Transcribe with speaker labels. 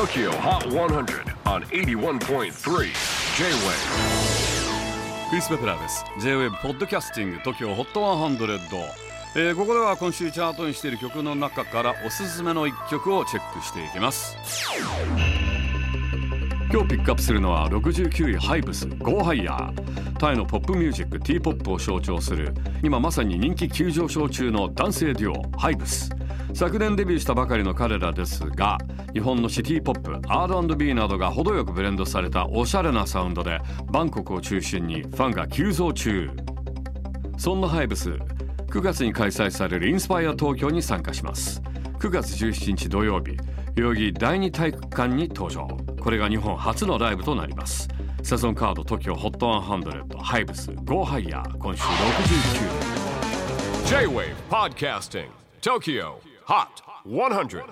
Speaker 1: TOKYO HOT 100 on 81.3 J-WAVE
Speaker 2: クリス・ベプラーです。J-WAVE ポッドキャスティング TOKYO HOT 100、えー、ここでは今週チャートにしている曲の中からおすすめの一曲をチェックしていきます。今日ピックアップするのは69位ハイブス Go Higher タイのポップミュージック T-POP を象徴する今まさに人気急上昇中の男性デュオハイブス昨年デビューしたばかりの彼らですが日本のシティポップ R&B などが程よくブレンドされたおしゃれなサウンドでバンコクを中心にファンが急増中。そんなハイブス9月に開催されるインスパイア東京に参加します。9月17日土曜日代々木第二体育館に登場。これが日本初のライブとなります。セゾンカード TOKIOHOT100 ハイブス Go Higher 今週69
Speaker 1: J-WAVE PODCASTING TOKYO. HOT 100